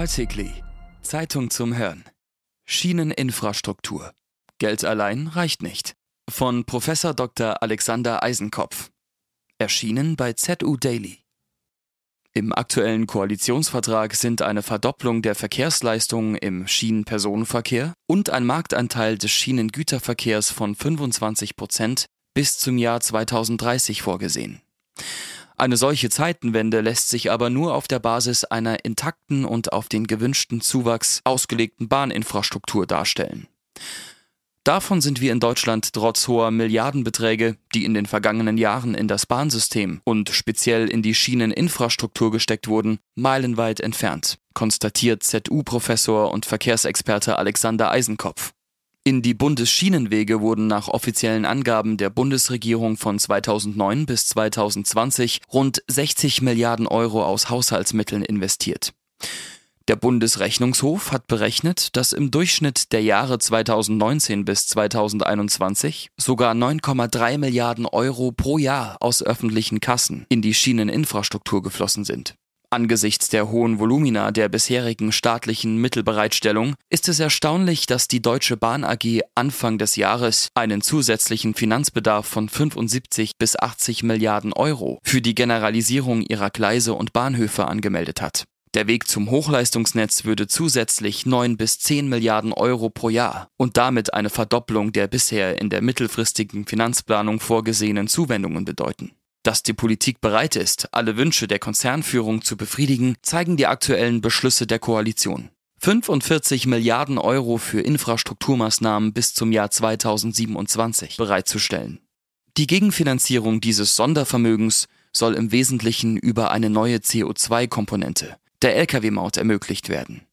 Artikli. Zeitung zum Hören. Schieneninfrastruktur. Geld allein reicht nicht. Von Prof. Dr. Alexander Eisenkopf. Erschienen bei ZU Daily. Im aktuellen Koalitionsvertrag sind eine Verdopplung der Verkehrsleistungen im Schienenpersonenverkehr und ein Marktanteil des Schienengüterverkehrs von 25 Prozent bis zum Jahr 2030 vorgesehen. Eine solche Zeitenwende lässt sich aber nur auf der Basis einer intakten und auf den gewünschten Zuwachs ausgelegten Bahninfrastruktur darstellen. Davon sind wir in Deutschland trotz hoher Milliardenbeträge, die in den vergangenen Jahren in das Bahnsystem und speziell in die Schieneninfrastruktur gesteckt wurden, meilenweit entfernt, konstatiert ZU-Professor und Verkehrsexperte Alexander Eisenkopf. In die Bundesschienenwege wurden nach offiziellen Angaben der Bundesregierung von 2009 bis 2020 rund 60 Milliarden Euro aus Haushaltsmitteln investiert. Der Bundesrechnungshof hat berechnet, dass im Durchschnitt der Jahre 2019 bis 2021 sogar 9,3 Milliarden Euro pro Jahr aus öffentlichen Kassen in die Schieneninfrastruktur geflossen sind. Angesichts der hohen Volumina der bisherigen staatlichen Mittelbereitstellung ist es erstaunlich, dass die Deutsche Bahn AG Anfang des Jahres einen zusätzlichen Finanzbedarf von 75 bis 80 Milliarden Euro für die Generalisierung ihrer Gleise und Bahnhöfe angemeldet hat. Der Weg zum Hochleistungsnetz würde zusätzlich 9 bis 10 Milliarden Euro pro Jahr und damit eine Verdopplung der bisher in der mittelfristigen Finanzplanung vorgesehenen Zuwendungen bedeuten. Dass die Politik bereit ist, alle Wünsche der Konzernführung zu befriedigen, zeigen die aktuellen Beschlüsse der Koalition. 45 Milliarden Euro für Infrastrukturmaßnahmen bis zum Jahr 2027 bereitzustellen. Die Gegenfinanzierung dieses Sondervermögens soll im Wesentlichen über eine neue CO2-Komponente, der Lkw-Maut, ermöglicht werden,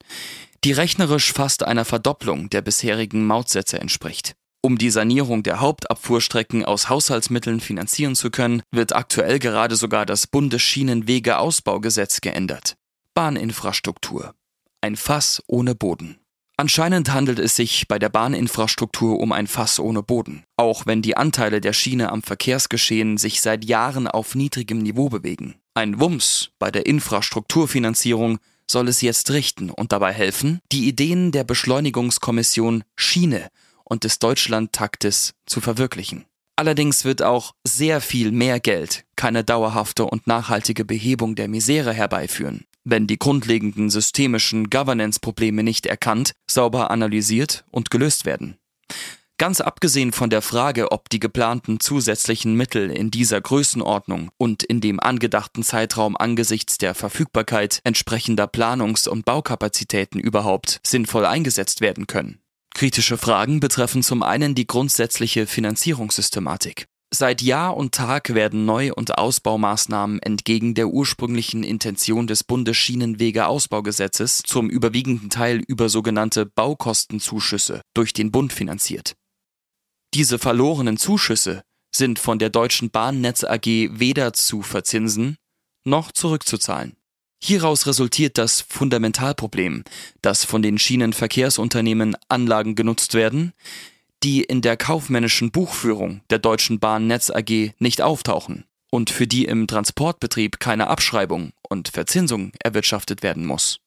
die rechnerisch fast einer Verdopplung der bisherigen Mautsätze entspricht. Um die Sanierung der Hauptabfuhrstrecken aus Haushaltsmitteln finanzieren zu können, wird aktuell gerade sogar das Bundesschienenwegeausbaugesetz geändert. Bahninfrastruktur. Ein Fass ohne Boden. Anscheinend handelt es sich bei der Bahninfrastruktur um ein Fass ohne Boden, auch wenn die Anteile der Schiene am Verkehrsgeschehen sich seit Jahren auf niedrigem Niveau bewegen. Ein Wumms bei der Infrastrukturfinanzierung soll es jetzt richten und dabei helfen, die Ideen der Beschleunigungskommission Schiene und des Deutschlandtaktes zu verwirklichen. Allerdings wird auch sehr viel mehr Geld keine dauerhafte und nachhaltige Behebung der Misere herbeiführen, wenn die grundlegenden systemischen Governance-Probleme nicht erkannt, sauber analysiert und gelöst werden. Ganz abgesehen von der Frage, ob die geplanten zusätzlichen Mittel in dieser Größenordnung und in dem angedachten Zeitraum angesichts der Verfügbarkeit entsprechender Planungs- und Baukapazitäten überhaupt sinnvoll eingesetzt werden können. Kritische Fragen betreffen zum einen die grundsätzliche Finanzierungssystematik. Seit Jahr und Tag werden Neu- und Ausbaumaßnahmen entgegen der ursprünglichen Intention des Bundesschienenwegeausbaugesetzes zum überwiegenden Teil über sogenannte Baukostenzuschüsse durch den Bund finanziert. Diese verlorenen Zuschüsse sind von der Deutschen Bahnnetz AG weder zu verzinsen noch zurückzuzahlen. Hieraus resultiert das Fundamentalproblem, dass von den Schienenverkehrsunternehmen Anlagen genutzt werden, die in der kaufmännischen Buchführung der Deutschen Bahn Netz AG nicht auftauchen und für die im Transportbetrieb keine Abschreibung und Verzinsung erwirtschaftet werden muss.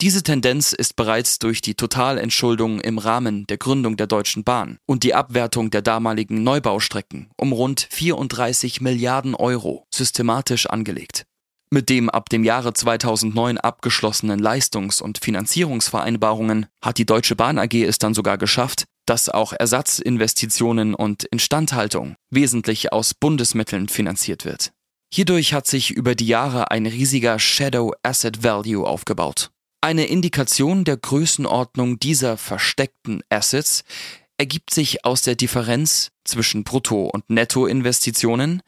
Diese Tendenz ist bereits durch die Totalentschuldung im Rahmen der Gründung der Deutschen Bahn und die Abwertung der damaligen Neubaustrecken um rund 34 Milliarden Euro systematisch angelegt. Mit dem ab dem Jahre 2009 abgeschlossenen Leistungs- und Finanzierungsvereinbarungen hat die Deutsche Bahn AG es dann sogar geschafft, dass auch Ersatzinvestitionen und Instandhaltung wesentlich aus Bundesmitteln finanziert wird. Hierdurch hat sich über die Jahre ein riesiger Shadow Asset Value aufgebaut. Eine Indikation der Größenordnung dieser versteckten Assets ergibt sich aus der Differenz zwischen Brutto- und Nettoinvestitionen,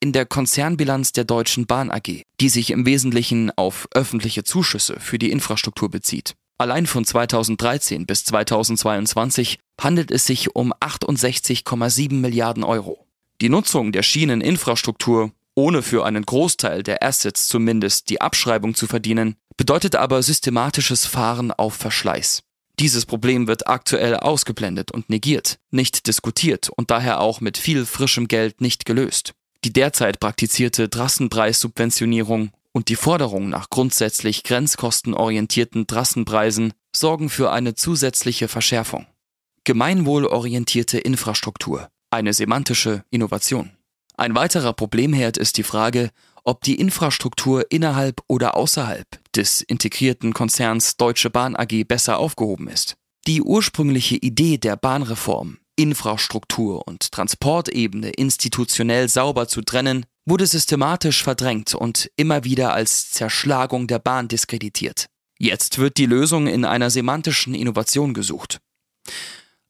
in der Konzernbilanz der Deutschen Bahn AG, die sich im Wesentlichen auf öffentliche Zuschüsse für die Infrastruktur bezieht. Allein von 2013 bis 2022 handelt es sich um 68,7 Milliarden Euro. Die Nutzung der Schieneninfrastruktur, ohne für einen Großteil der Assets zumindest die Abschreibung zu verdienen, bedeutet aber systematisches Fahren auf Verschleiß. Dieses Problem wird aktuell ausgeblendet und negiert, nicht diskutiert und daher auch mit viel frischem Geld nicht gelöst. Die derzeit praktizierte Drassenpreissubventionierung und die Forderung nach grundsätzlich grenzkostenorientierten Trassenpreisen sorgen für eine zusätzliche Verschärfung. Gemeinwohlorientierte Infrastruktur, eine semantische Innovation. Ein weiterer Problemherd ist die Frage, ob die Infrastruktur innerhalb oder außerhalb des integrierten Konzerns Deutsche Bahn AG besser aufgehoben ist. Die ursprüngliche Idee der Bahnreform, Infrastruktur und Transportebene institutionell sauber zu trennen, wurde systematisch verdrängt und immer wieder als Zerschlagung der Bahn diskreditiert. Jetzt wird die Lösung in einer semantischen Innovation gesucht.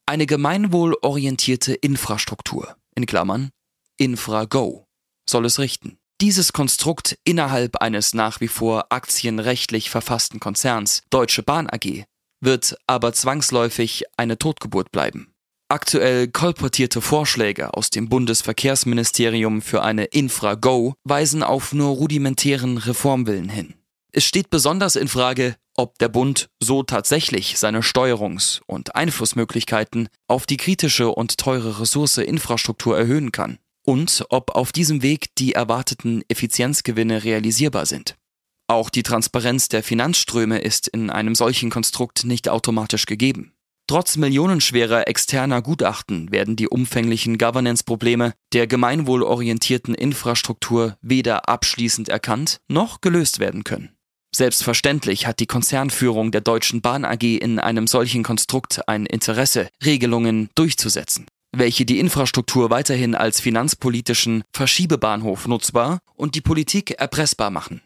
Eine gemeinwohlorientierte Infrastruktur, in Klammern, InfraGo, soll es richten. Dieses Konstrukt innerhalb eines nach wie vor aktienrechtlich verfassten Konzerns, Deutsche Bahn AG, wird aber zwangsläufig eine Totgeburt bleiben. Aktuell kolportierte Vorschläge aus dem Bundesverkehrsministerium für eine Infra-Go weisen auf nur rudimentären Reformwillen hin. Es steht besonders in Frage, ob der Bund so tatsächlich seine Steuerungs- und Einflussmöglichkeiten auf die kritische und teure Ressource Infrastruktur erhöhen kann und ob auf diesem Weg die erwarteten Effizienzgewinne realisierbar sind. Auch die Transparenz der Finanzströme ist in einem solchen Konstrukt nicht automatisch gegeben. Trotz millionenschwerer externer Gutachten werden die umfänglichen Governance-Probleme der gemeinwohlorientierten Infrastruktur weder abschließend erkannt noch gelöst werden können. Selbstverständlich hat die Konzernführung der Deutschen Bahn AG in einem solchen Konstrukt ein Interesse, Regelungen durchzusetzen welche die Infrastruktur weiterhin als finanzpolitischen Verschiebebahnhof nutzbar und die Politik erpressbar machen.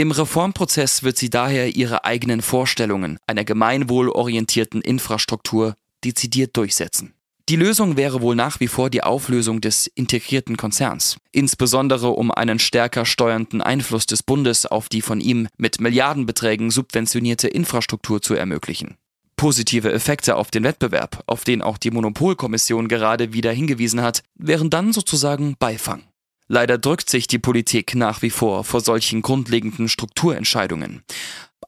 Im Reformprozess wird sie daher ihre eigenen Vorstellungen einer gemeinwohlorientierten Infrastruktur dezidiert durchsetzen. Die Lösung wäre wohl nach wie vor die Auflösung des integrierten Konzerns, insbesondere um einen stärker steuernden Einfluss des Bundes auf die von ihm mit Milliardenbeträgen subventionierte Infrastruktur zu ermöglichen positive Effekte auf den Wettbewerb, auf den auch die Monopolkommission gerade wieder hingewiesen hat, wären dann sozusagen Beifang. Leider drückt sich die Politik nach wie vor vor solchen grundlegenden Strukturentscheidungen.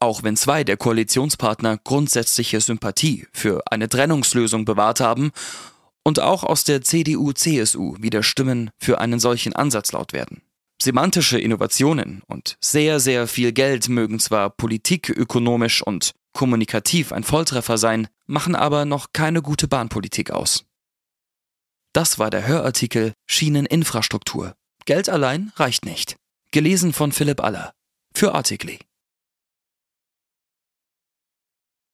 Auch wenn zwei der Koalitionspartner grundsätzliche Sympathie für eine Trennungslösung bewahrt haben und auch aus der CDU-CSU wieder Stimmen für einen solchen Ansatz laut werden. Semantische Innovationen und sehr, sehr viel Geld mögen zwar politikökonomisch und kommunikativ ein Volltreffer sein, machen aber noch keine gute Bahnpolitik aus. Das war der Hörartikel Schieneninfrastruktur. Geld allein reicht nicht. Gelesen von Philipp Aller. Für Artikli.